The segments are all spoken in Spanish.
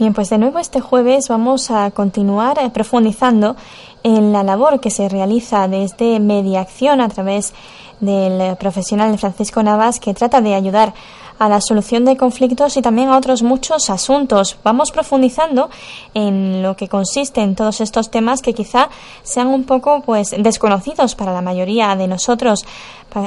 Bien, pues de nuevo este jueves vamos a continuar eh, profundizando en la labor que se realiza desde Mediación a través del eh, profesional Francisco Navas que trata de ayudar a la solución de conflictos y también a otros muchos asuntos. Vamos profundizando en lo que consiste en todos estos temas que quizá sean un poco pues desconocidos para la mayoría de nosotros.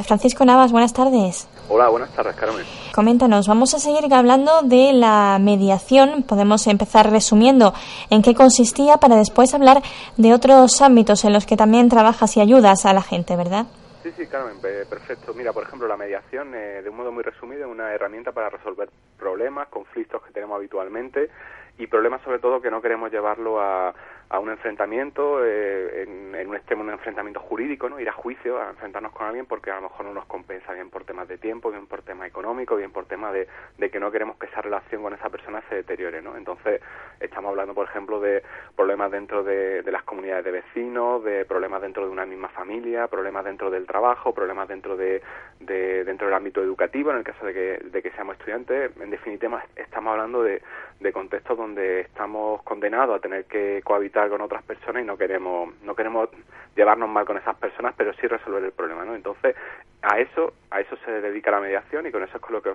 Francisco Navas, buenas tardes. Hola, buenas tardes, Carmen. Coméntanos, vamos a seguir hablando de la mediación. Podemos empezar resumiendo en qué consistía para después hablar de otros ámbitos en los que también trabajas y ayudas a la gente, ¿verdad? Sí, sí, Carmen, perfecto. Mira, por ejemplo, la mediación, eh, de un modo muy resumido, es una herramienta para resolver problemas, conflictos que tenemos habitualmente y problemas sobre todo que no queremos llevarlo a, a un enfrentamiento, eh, en, un extremo un enfrentamiento jurídico, ¿no? ir a juicio, a enfrentarnos con alguien porque a lo mejor no nos compensa bien por temas de tiempo, bien por temas económicos, bien por temas de, de que no queremos que esa relación con esa persona se deteriore. ¿no? Entonces, estamos hablando, por ejemplo, de problemas dentro de, de las comunidades de vecinos, de problemas dentro de una misma familia, problemas dentro del trabajo, problemas dentro de, de dentro del ámbito educativo, en el caso de que, de que seamos estudiantes. En definitiva, estamos hablando de, de contextos donde estamos condenados a tener que cohabitar con otras personas y no queremos no queremos llevarnos mal con esas personas, pero sí resolver el problema, ¿no? Entonces, a eso a eso se dedica la mediación y con eso es con lo que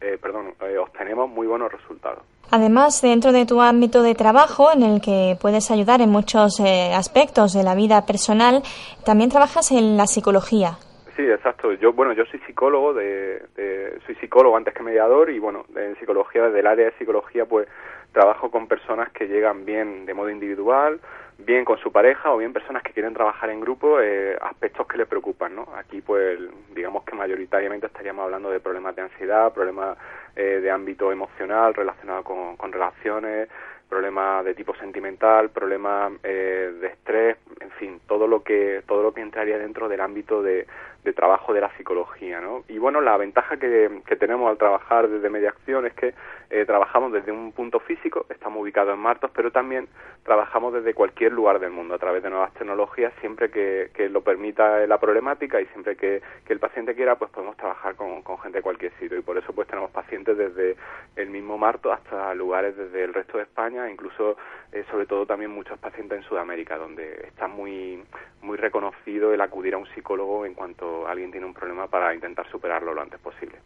eh, perdón, eh, obtenemos muy buenos resultados. Además, dentro de tu ámbito de trabajo, en el que puedes ayudar en muchos eh, aspectos de la vida personal, también trabajas en la psicología. Sí, exacto. Yo, bueno, yo soy psicólogo, de, soy psicólogo antes que mediador y, bueno, en psicología, desde el área de psicología, pues trabajo con personas que llegan bien de modo individual, bien con su pareja o bien personas que quieren trabajar en grupo, eh, aspectos que les preocupan, ¿no? Aquí, pues, digamos que mayoritariamente estaríamos hablando de problemas de ansiedad, problemas eh, de ámbito emocional relacionados con, con relaciones, problemas de tipo sentimental, problemas eh, de estrés, en fin, todo lo que todo lo que entraría dentro del ámbito de, trabajo de la psicología, ¿no? Y bueno, la ventaja que, tenemos al trabajar desde mediación es que eh, trabajamos desde un punto físico, estamos ubicados en Martos, pero también trabajamos desde cualquier lugar del mundo a través de nuevas tecnologías, siempre que, lo permita la problemática y siempre que, el paciente quiera, pues podemos trabajar con, con gente de cualquier sitio y por eso pues tenemos pacientes desde el mismo Marto hasta lugares desde el resto de España, incluso eh, sobre todo también muchos pacientes en Sudamérica, donde está muy muy reconocido el acudir a un psicólogo en cuanto alguien tiene un problema para intentar superarlo lo antes posible.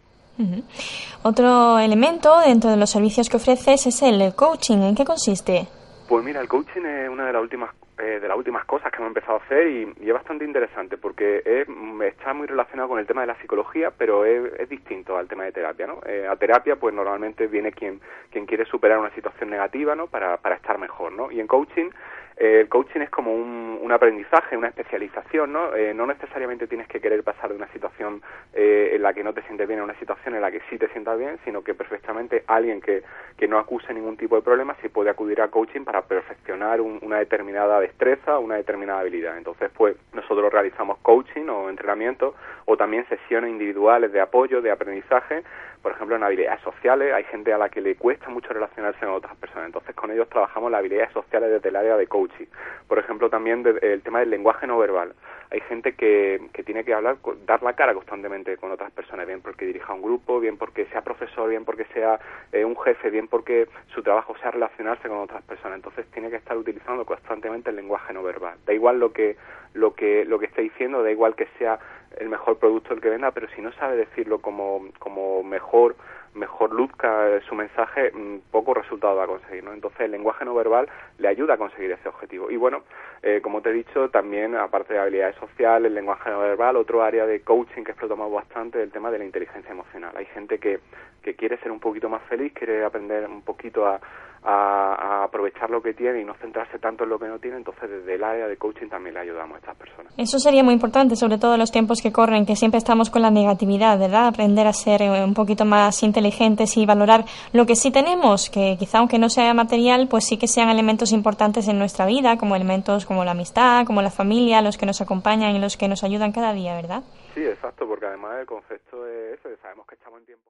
Otro elemento dentro de los servicios que ofreces es el coaching. ¿En qué consiste? Pues mira, el coaching es una de las últimas eh, de las últimas cosas que hemos empezado a hacer y, es bastante interesante porque es, está muy relacionado con el tema de la psicología, pero es, distinto al tema de terapia, ¿no? Eh, a terapia, pues normalmente viene quien quien quiere superar una situación negativa, ¿no? Para para estar mejor, ¿no? Y en coaching el coaching es como un, un aprendizaje, una especialización, ¿no? Eh, no necesariamente tienes que querer pasar de una situación eh, en la que no te sientes bien a una situación en la que sí te sientas bien, sino que perfectamente alguien que, que no acuse ningún tipo de problema sí puede acudir a coaching para perfeccionar una determinada destreza, una determinada habilidad. Entonces, pues nosotros realizamos coaching o entrenamiento o también sesiones individuales de apoyo, de aprendizaje, por ejemplo, en habilidades sociales. Hay gente a la que le cuesta mucho relacionarse con otras personas. Entonces, con ellos trabajamos las habilidades sociales desde el área de coaching. Por ejemplo, también el tema del lenguaje no verbal. Hay gente que, que tiene que hablar, dar la cara constantemente con otras personas, bien porque dirija un grupo, bien porque sea profesor, bien porque sea eh, un jefe, bien porque su trabajo sea relacionarse con otras personas. Entonces, tiene que estar utilizando constantemente el lenguaje no verbal. Da igual lo que lo que lo que esté diciendo, da igual que sea el mejor producto el que venda, pero si no sabe decirlo como, como mejor mejor luzca su mensaje, mm, poco resultado va a conseguir, ¿no? Entonces el lenguaje no verbal le ayuda a conseguir ese objetivo. Y bueno, eh, como te he dicho, también aparte de habilidades sociales, el lenguaje no verbal, otro área de coaching que explotamos bastante es el tema de la inteligencia emocional. Hay gente que, que quiere ser un poquito más feliz, quiere aprender un poquito a, a, aprovechar lo que tiene y no centrarse tanto en lo que no tiene, entonces desde el área de coaching también le ayudamos a estas personas. Eso sería muy importante, sobre todo en los tiempos que corren, que siempre estamos con la negatividad, ¿verdad? Aprender a ser eh, un poquito más inteligentes y valorar lo que sí tenemos, que quizá aunque no sea material, pues sí que sean elementos importantes en nuestra vida, como elementos como la amistad, como la familia, los que nos acompañan y los que nos ayudan cada día, ¿verdad? Sí, exacto, porque además el concepto es eso, sabemos que estamos en tiempo.